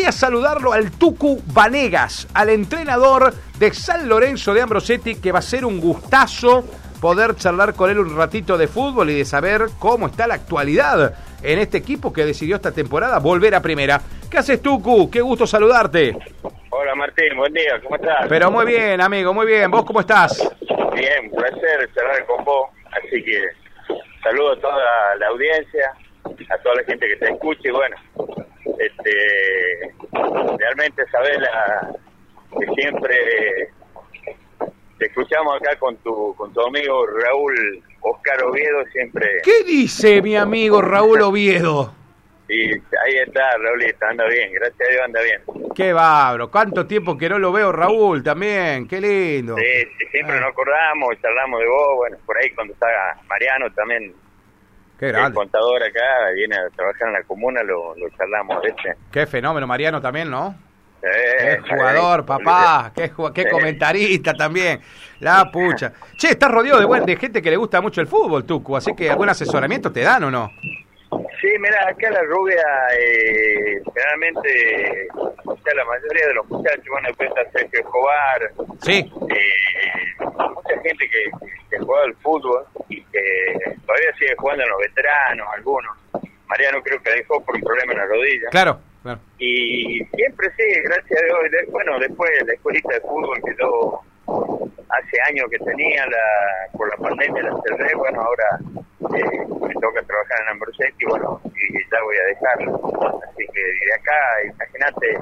Voy a saludarlo al Tucu Vanegas, al entrenador de San Lorenzo de Ambrosetti, que va a ser un gustazo poder charlar con él un ratito de fútbol y de saber cómo está la actualidad en este equipo que decidió esta temporada volver a primera. ¿Qué haces, Tucu? Qué gusto saludarte. Hola Martín, buen día, ¿cómo estás? Pero muy bien, amigo, muy bien. ¿Vos cómo estás? Bien, placer charlar con vos. Así que saludo a toda la audiencia, a toda la gente que te escuche. Y bueno, este, realmente Sabela, que siempre te escuchamos acá con tu, con tu amigo Raúl Oscar Oviedo, siempre. ¿Qué dice mi amigo Raúl Oviedo? Y ahí está, Raúlito, anda bien, gracias a Dios anda bien. Qué bárbaro, cuánto tiempo que no lo veo Raúl también, qué lindo. Sí, siempre nos acordamos, charlamos de vos, bueno, por ahí cuando está Mariano también, Qué el grande. contador acá, viene a trabajar en la comuna, lo, lo charlamos, ¿viste? Qué fenómeno, Mariano también, ¿no? Eh, Qué jugador, eh, papá, qué, qué comentarista también. La pucha. Che, estás rodeado de, buen, de gente que le gusta mucho el fútbol, Tucu, así que algún asesoramiento te dan o no? Sí, mira, acá la rubia, eh, generalmente, sea, la mayoría de los muchachos, bueno, después está Sergio Escobar, Sí, eh, mucha gente que, que juega al fútbol y que todavía sigue jugando en los veteranos, algunos. Mariano creo que dejó por un problema en la rodilla. claro. claro. Y siempre sí, gracias a Dios. De- Bueno, después la escuelita de fútbol que yo hace años que tenía, la, por la pandemia la cerré, bueno, ahora eh, me toca trabajar en Ambrosetti, bueno, y ya voy a dejarlo. Así que de acá, imagínate,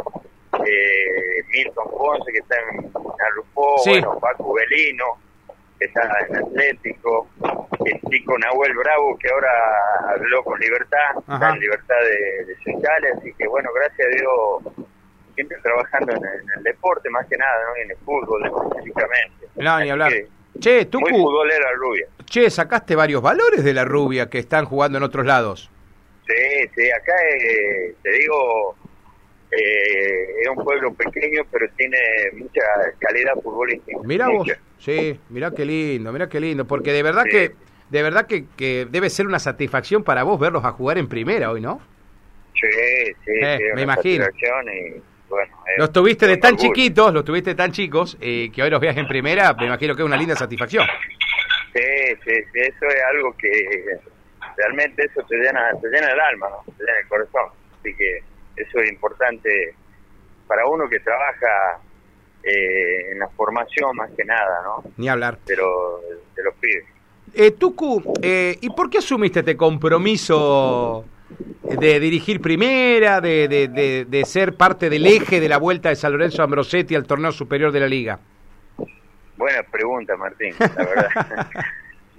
eh, Milton Ponce que está en Arrufó, Sí. bueno, Paco Belino, que está en Atlético, el chico Nahuel Bravo que ahora habló con Libertad, Ajá. está en Libertad de, de así que bueno, gracias a Dios, siempre trabajando en el, en el deporte más que nada, ¿no? En el fútbol específicamente. No, ni hablar. Che, Muy Tucu, futbolera rubia. che, sacaste varios valores de la rubia que están jugando en otros lados. Sí, sí, acá eh, te digo, eh, es un pueblo pequeño, pero tiene mucha calidad futbolística. Mirá vos, sí, mirá qué lindo, mirá qué lindo, porque de verdad Sí. que, de verdad que, que debe ser una satisfacción para vos verlos a jugar en primera hoy, ¿no? Sí, sí, Eh, sí, me imagino. y, bueno, Los tuviste de tan orgullo. chiquitos, los tuviste tan chicos, eh, que hoy los veas en primera, me imagino que es una linda satisfacción. Sí, sí, sí, eso es algo que realmente eso te llena, te llena el alma, ¿no? te llena el corazón. Así que eso es importante para uno que trabaja eh, en la formación más que nada, ¿no? Ni hablar. De los pibes. Eh, Tucu, eh, ¿y por qué asumiste este compromiso de dirigir primera, de, de, de, de ser parte del eje de la vuelta de San Lorenzo Ambrosetti al torneo superior de la liga? Buena pregunta, Martín, la verdad.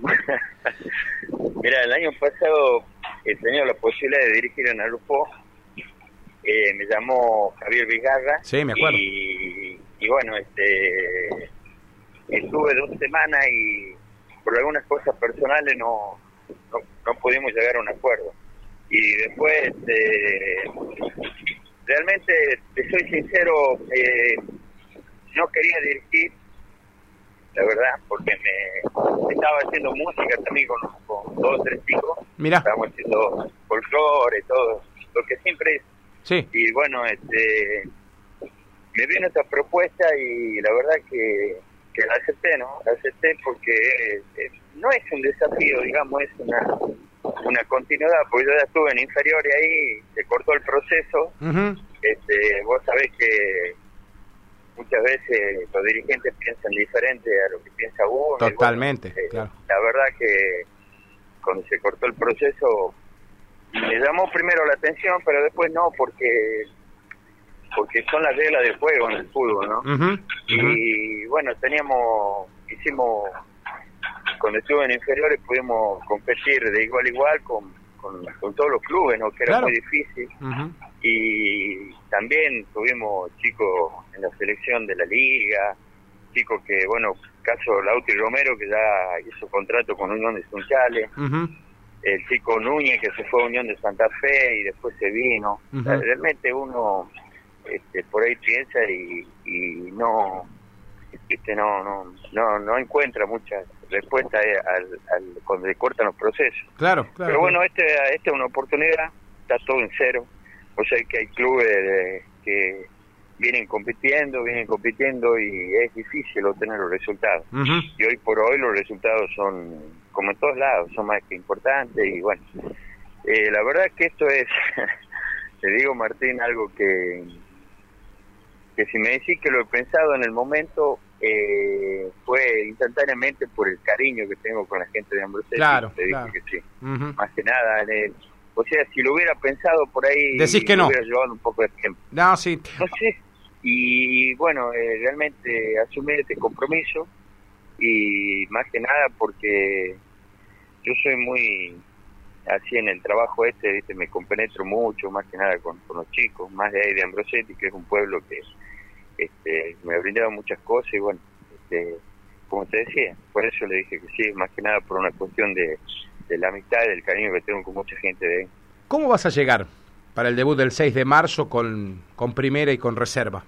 Mira, el año pasado he tenido la posibilidad de dirigir en Arufo. Eh, me llamó Javier Vigarra. Sí, me acuerdo. Y, y bueno, este estuve dos semanas y por algunas cosas personales no, no, no pudimos llegar a un acuerdo. Y después, este, realmente, te soy sincero, eh, no quería dirigir, la verdad, porque me estaba haciendo música también con, con dos o tres chicos. Mirá. Estábamos haciendo folclore, todo, lo que siempre es. Sí, Y bueno, este, me vino esta propuesta y la verdad que, la acepté, ¿no? La acepté porque eh, no es un desafío, digamos, es una, una continuidad, porque yo ya estuve en inferior y ahí se cortó el proceso. Este, vos sabés que muchas veces los dirigentes piensan diferente a lo que piensa uno. bueno, Totalmente, eh, claro. La verdad que cuando se cortó el proceso me llamó primero la atención, pero después no, porque porque son las reglas del juego en el fútbol, ¿no? Y bueno, teníamos, hicimos, cuando estuve en inferiores pudimos competir de igual a igual con, con, con todos los clubes, ¿no? Que era Claro. muy difícil y también tuvimos chicos en la selección de la liga, chicos que, bueno, caso Lauti Romero que ya hizo contrato con Unión de Sunchales, el chico Núñez que se fue a Unión de Santa Fe y después se vino. Realmente uno este, por ahí piensa y, y no, este, no, no, no, no encuentra muchas respuestas al, al, cuando le cortan los procesos. Claro, claro. Pero bueno, este, esta es una oportunidad, está todo en cero. O sea que hay clubes de- que vienen compitiendo, vienen compitiendo y es difícil obtener los resultados. Y hoy por hoy los resultados son, como en todos lados, son más que importantes y bueno, eh, la verdad que esto es, te digo Martín, algo que, que si me decís que lo he pensado en el momento, eh, fue instantáneamente por el cariño que tengo con la gente de Ambrosio. Claro, te dije que sí. Más que nada, o sea, si lo hubiera pensado por ahí, decís que no. hubiera llevado un poco de tiempo. No, sí. No sé. Y bueno, eh, realmente asumir este compromiso y más que nada porque yo soy muy así en el trabajo este, ¿viste? me compenetro mucho, más que nada con, con los chicos, más de ahí de Ambrosetti, que es un pueblo que este, me ha brindado muchas cosas y bueno, este, como te decía, por eso le dije que sí, más que nada por una cuestión de, la amistad y del cariño que tengo con mucha gente de ahí. ¿Cómo vas a llegar para el debut del 6 de marzo con, con primera y con reserva?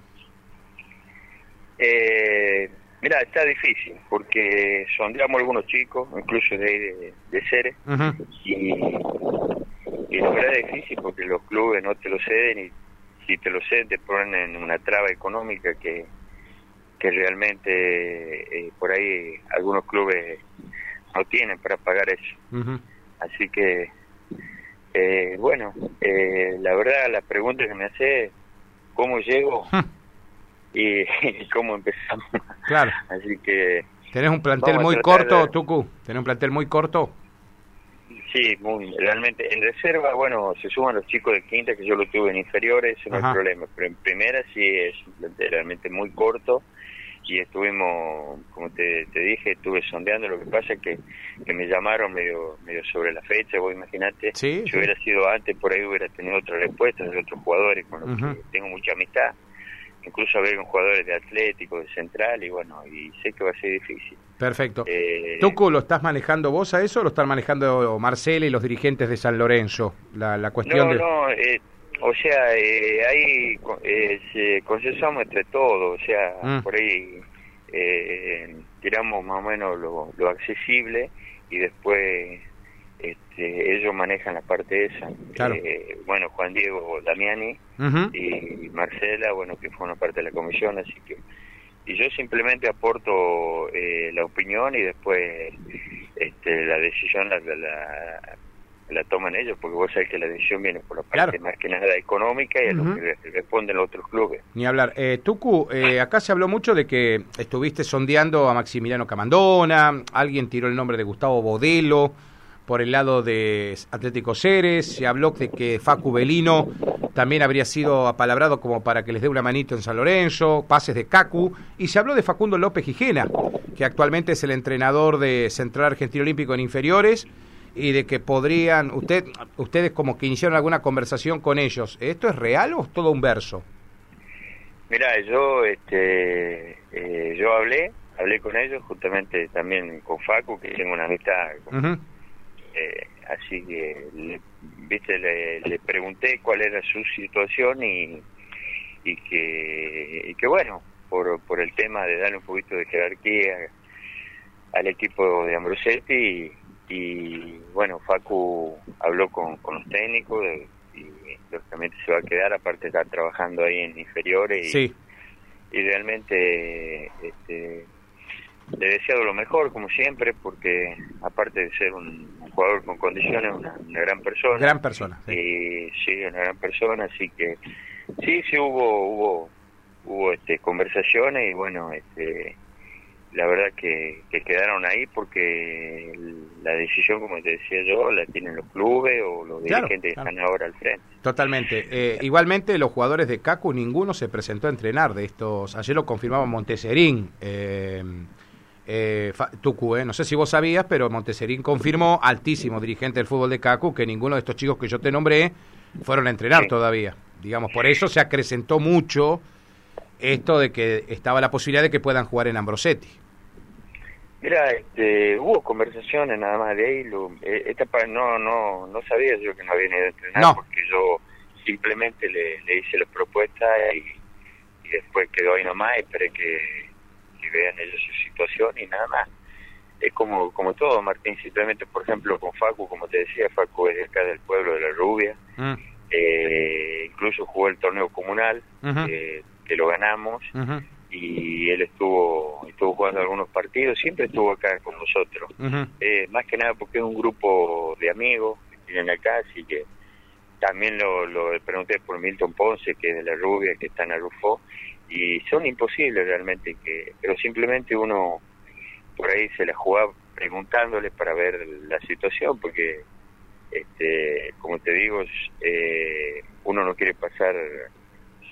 Eh, mira, está difícil porque sondeamos algunos chicos, incluso de, de, Ceres, y, y la verdad es difícil porque los clubes no te lo ceden y si te lo sé, te ponen en una traba económica que, que realmente eh, por ahí algunos clubes no tienen para pagar eso. Así que, eh, bueno, eh, la verdad la pregunta que me hace cómo llego y, cómo empezamos. Claro. Así que... ¿Tenés un plantel muy corto, Tucu? ¿Tenés un plantel muy corto? Sí, muy, realmente. En reserva, bueno, se suman los chicos de quinta, que yo lo tuve en inferiores, no hay problema. Pero en primera sí es realmente muy corto y estuvimos, como te, dije, estuve sondeando. Lo que pasa es que, que me llamaron medio medio sobre la fecha, vos imaginate. si hubiera sido antes, por ahí hubiera tenido otra respuesta de otros jugadores con los que tengo mucha amistad incluso con jugadores de Atlético, de Central, y bueno, y sé que va a ser difícil. Perfecto. Eh, ¿Tuco lo estás manejando vos a eso o lo están manejando Marcelo y los dirigentes de San Lorenzo? La, la cuestión no, de... no, eh, o sea, eh, ahí eh, consensuamos entre todos, o sea, mm. por ahí eh, tiramos más o menos lo, lo accesible y después este, ellos manejan la parte esa. Eh, bueno, Juan Diego Damiani y Marcela, bueno, que fue una parte de la comisión, así que... Y yo simplemente aporto eh, la opinión y después este, la decisión la, la, toman ellos, porque vos sabés que la decisión viene por la parte más que nada económica y a lo que responden los otros clubes. Ni hablar. Eh, Tucu, eh, acá se habló mucho de que estuviste sondeando a Maximiliano Camandona, alguien tiró el nombre de Gustavo Bodelo por el lado de Atlético Ceres, se habló de que Facu Belino también habría sido apalabrado como para que les dé una manito en San Lorenzo, pases de Cacu, y se habló de Facundo López Gijena, que actualmente es el entrenador de Central Argentino Olímpico en inferiores, y de que podrían, usted, ustedes como que iniciaron alguna conversación con ellos, ¿esto es real o es todo un verso? Mira, yo, este, eh, yo hablé, hablé con ellos, justamente también con Facu, que tengo una amistad eh, así que, le, viste, le, pregunté cuál era su situación y, y, que, y que, bueno, por, por el tema de darle un poquito de jerarquía al equipo de Ambrosetti y, bueno, Facu habló con, con los técnicos y lógicamente se va a quedar, aparte estar trabajando ahí en inferiores y, y realmente este, le deseado lo mejor, como siempre, porque aparte de ser un, jugador con condiciones, una, una, gran persona. Gran persona. Sí. Y sí, una gran persona, así que sí, sí hubo hubo hubo este conversaciones y bueno, este la verdad que, que quedaron ahí porque la decisión, como te decía yo, la tienen los clubes o los dirigentes que están ahora al frente. Totalmente. Eh, igualmente, los jugadores de CACU, ninguno se presentó a entrenar de estos. Ayer lo confirmaba Monteserín. Eh, eh, Tucu, eh, no sé si vos sabías, pero Monteserín confirmó, altísimo dirigente del fútbol de Cacu, que ninguno de estos chicos que yo te nombré fueron a entrenar todavía. Digamos, por eso se acrecentó mucho esto de que estaba la posibilidad de que puedan jugar en Ambrosetti. Mira, este, hubo conversaciones nada más de ahí. Lo, eh, esta no, no, no sabía yo que no había ido a entrenar porque yo simplemente le, hice la propuesta y, y después quedó ahí nomás. Esperé que vean ellos su situación y nada más. Es como, como todo, Martín, simplemente, por ejemplo, con Facu, como te decía, Facu es de acá del pueblo de La Rubia, mm. eh, incluso jugó el torneo comunal, que que lo ganamos y él estuvo estuvo jugando algunos partidos, siempre estuvo acá con nosotros. Eh, más que nada porque es un grupo de amigos que tienen acá, así que también lo, lo pregunté por Milton Ponce, que es de la Rubia, que está en Arufo, y son imposibles realmente, que pero simplemente uno por ahí se la jugaba preguntándole para ver la situación, porque, este, como te digo, eh, uno no quiere pasar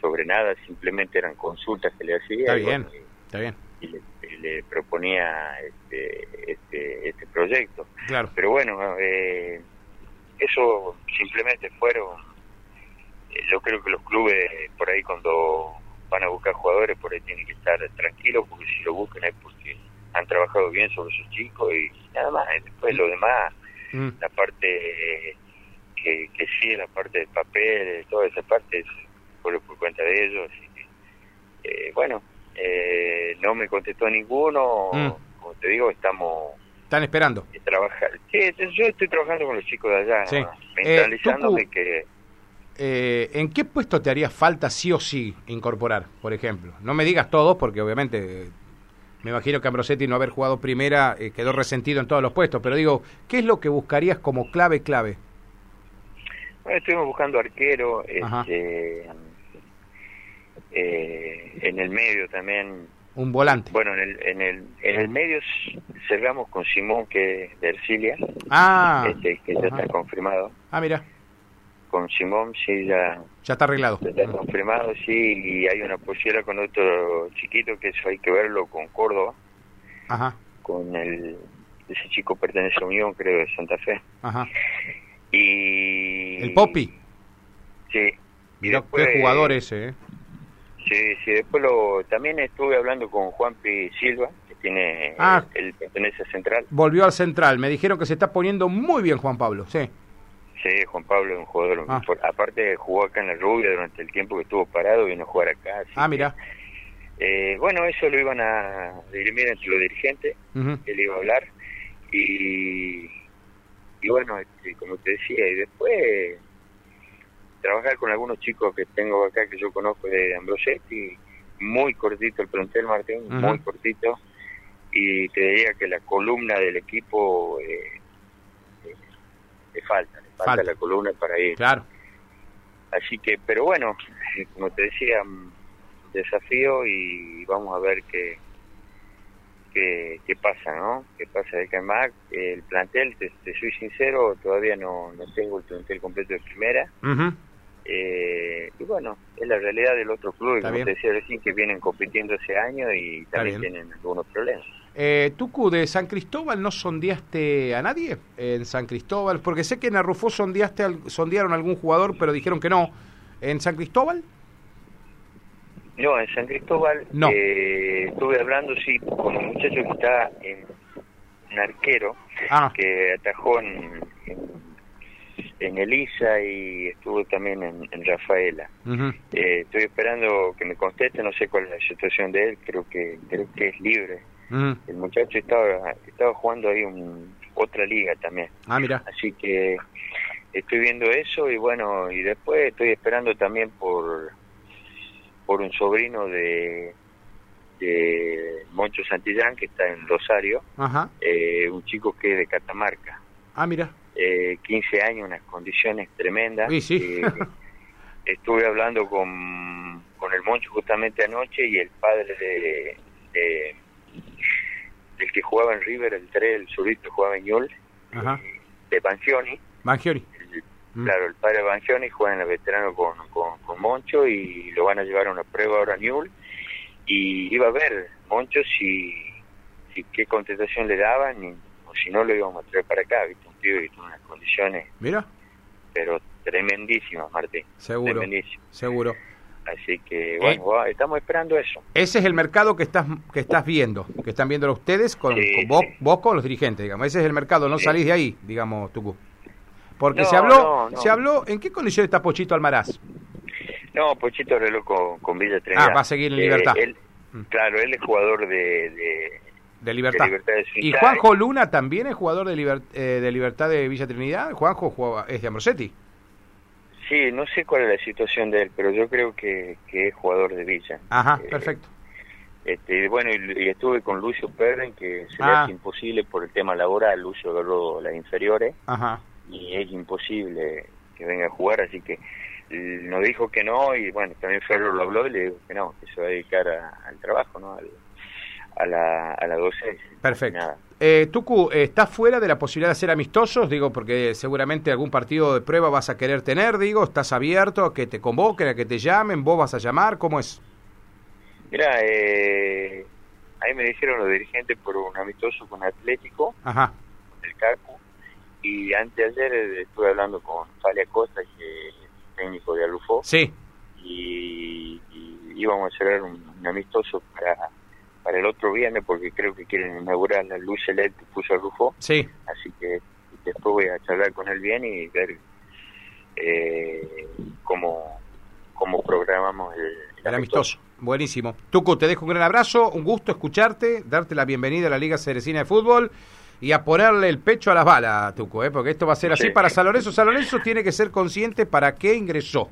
sobre nada, simplemente eran consultas que le hacía. Está bien, está bien. Y le, proponía este, este, este, proyecto. Claro. Pero bueno, eh, eso simplemente fueron, eh, yo creo que los clubes por ahí cuando van a buscar jugadores, por ahí tienen que estar tranquilos, porque si lo buscan es porque han trabajado bien sobre sus chicos y nada más. Después lo demás, mm. la parte que, que sí, la parte del papel, toda esa parte es por, por cuenta de ellos. eh, bueno, eh, no me contestó ninguno, mm. como te digo, estamos... Están esperando. Trabajar. Sí, yo estoy trabajando con los chicos de allá, sí. mentalizándome eh, que... Eh, ¿En qué puesto te haría falta sí o sí incorporar, por ejemplo? No me digas todos, porque obviamente me imagino que Ambrosetti no haber jugado primera eh, quedó resentido en todos los puestos, pero digo, ¿qué es lo que buscarías como clave, clave? Bueno, estuvimos buscando arquero, este, eh, en el medio también. Un volante. Bueno, en el, en el, en el medio cerramos con Simón, que de Ercilia, ah, este, que ya está confirmado. Ah, mira con Simón sí ya ya está arreglado. ya está confirmado sí y hay una posibilidad con otro chiquito que eso hay que verlo con Córdoba. Ajá. con el ese chico pertenece a Unión creo de Santa Fe. Ajá. y el Popi. Sí. Y después, qué jugador ese ¿eh? sí sí después lo también estuve hablando con Juanpi Silva que tiene ah, el, pertenece a Central. Volvió al Central. Me dijeron que se está poniendo muy bien Juan Pablo sí Sí, Juan Pablo es un jugador. Ah. aparte, jugó acá en la Rubia durante el tiempo que estuvo parado, vino a jugar acá. Ah, mira. Eh, bueno, eso lo iban a dirimir entre los dirigentes, él iba a hablar. Y, y bueno, este, como te decía, y después trabajar con algunos chicos que tengo acá que yo conozco de Ambrosetti, muy cortito el plantel, Martín, muy cortito. Y te diría que la columna del equipo eh, eh le falta falta, la columna para ir. Claro. Así que, pero bueno, como te decía, mm, desafío y vamos a ver qué, qué, qué pasa, ¿no? ¿Qué pasa de CAMAC? El plantel, te, soy sincero, todavía no, no tengo el plantel completo de primera. Eh, y bueno, es la realidad del otro club, y como te decía recién, que vienen compitiendo ese año y también tienen algunos problemas. Eh, Tucu, de San Cristóbal no sondeaste a nadie en San Cristóbal, porque sé que en Arrufó sondeaste sondearon a algún jugador, pero dijeron que no. ¿En San Cristóbal? No, en San Cristóbal no. Eh, estuve hablando, sí, con un muchacho que está en un arquero, ah. que atajó en, en, Elisa y estuvo también en, Rafaela. eh, estoy esperando que me conteste, no sé cuál es la situación de él, creo que creo que es libre el muchacho estaba, estaba jugando ahí un, otra liga también. Ah, mira. Así que estoy viendo eso y bueno, y después estoy esperando también por por un sobrino de de Moncho Santillán que está en Rosario. Eh, un chico que es de Catamarca. Ah, mira. Eh, 15 años, unas condiciones tremendas. Sí, sí. Eh, estuve hablando con, con el Moncho justamente anoche y el padre de, de el que jugaba en River, el 3, el surito jugaba en eh, de Bangioni. Bangioni. Mm. Claro, el padre de Bangioni juega en el veterano con, con, Moncho y lo van a llevar a una prueba ahora a. Y iba a ver Moncho si, si qué contestación le daban y, o si no lo íbamos a traer para acá, ¿viste? Un pibe que unas condiciones. Mira. Pero tremendísimas, Martín. Seguro. Seguro. Así que bueno, estamos esperando eso. Ese es el mercado que estás que estás viendo, que están viendo ustedes con, vos, vos, con los dirigentes, digamos. Ese es el mercado, no salís de ahí, digamos, Tucu. Porque se habló, se habló, ¿en qué condición está Pochito Almaraz? No, Pochito reloj con, con Villa Trinidad. Ah, va a seguir en Libertad. Mm. Claro, él es jugador de, de, Libertad. ¿Y Juanjo Luna también es jugador de, eh, de Libertad de Villa Trinidad? Juanjo es de Ambrosetti. Sí, no sé cuál es la situación de él, pero yo creo que, que es jugador de Villa. Ajá, Eh, perfecto. Este, bueno, y, y estuve con Lucio Perren, que se le Ah. hace imposible por el tema laboral. Lucio agarró las inferiores Ajá. y es imposible que venga a jugar, así que nos dijo que no. Y bueno, también Ferro lo habló y le dijo que no, que se va a dedicar a- al trabajo, ¿no? Al- a, la, a la docencia. Perfecto. Nada. Eh, Tucu, ¿estás fuera de la posibilidad de ser amistosos? Digo, porque seguramente algún partido de prueba vas a querer tener, digo, ¿estás abierto a que te convoquen, a que te llamen, vos vas a llamar? ¿Cómo es? Mira, eh, ahí me dijeron los dirigentes por un amistoso con Atlético, Ajá, el Cacu, y antes de ayer estuve hablando con Falia Costa, que es técnico de Alufó, sí, y, y íbamos a hacer un, un amistoso para, para el otro viernes, porque creo que quieren inaugurar la luz LED que puso Alufó, sí, así que después voy a charlar con él bien y ver eh, cómo, cómo programamos el, el amistoso. Buenísimo. Tucu, te dejo un gran abrazo, un gusto escucharte, darte la bienvenida a la Liga Ceresina de Fútbol y a ponerle el pecho a las balas, Tucu, ¿eh? porque esto va a ser así Sí. para San Lorenzo. San Lorenzo tiene que ser consciente para qué ingresó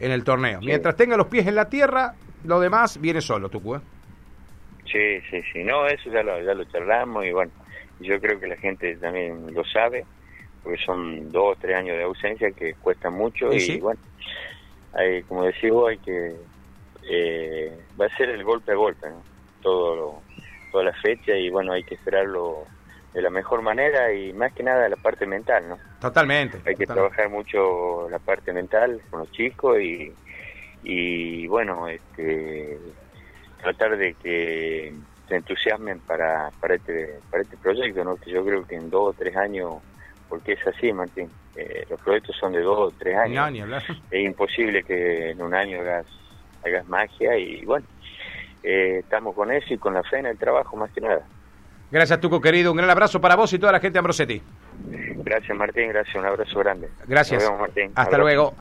en el torneo. Sí. Mientras tenga los pies en la tierra, lo demás viene solo, Tucu. ¿eh? Sí, sí, sí. No, eso ya lo, ya lo charlamos y bueno, yo creo que la gente también lo sabe, porque son dos o tres años de ausencia que cuesta mucho Y bueno, hay, como decís vos, hay que... eh, va a ser el golpe a golpe, ¿no? Todo lo- toda la fecha y bueno, hay que esperarlo de la mejor manera y más que nada la parte mental, ¿no? Totalmente. Hay que totalmente. trabajar mucho la parte mental con los chicos y, y bueno, este, tratar de que se entusiasmen para, para, este, para este proyecto, ¿no? que yo creo que en dos o tres años, porque es así, Martín, eh, los proyectos son de dos o tres años, hablar. es imposible que en un año hagas, hagas magia y bueno, eh, estamos con eso y con la fe en el trabajo más que nada. Gracias, Tuco, querido. Un gran abrazo para vos y toda la gente de Ambrosetti. Gracias Martín, gracias, un abrazo grande. Gracias. Nos vemos, Martín. Hasta Abrazo. luego.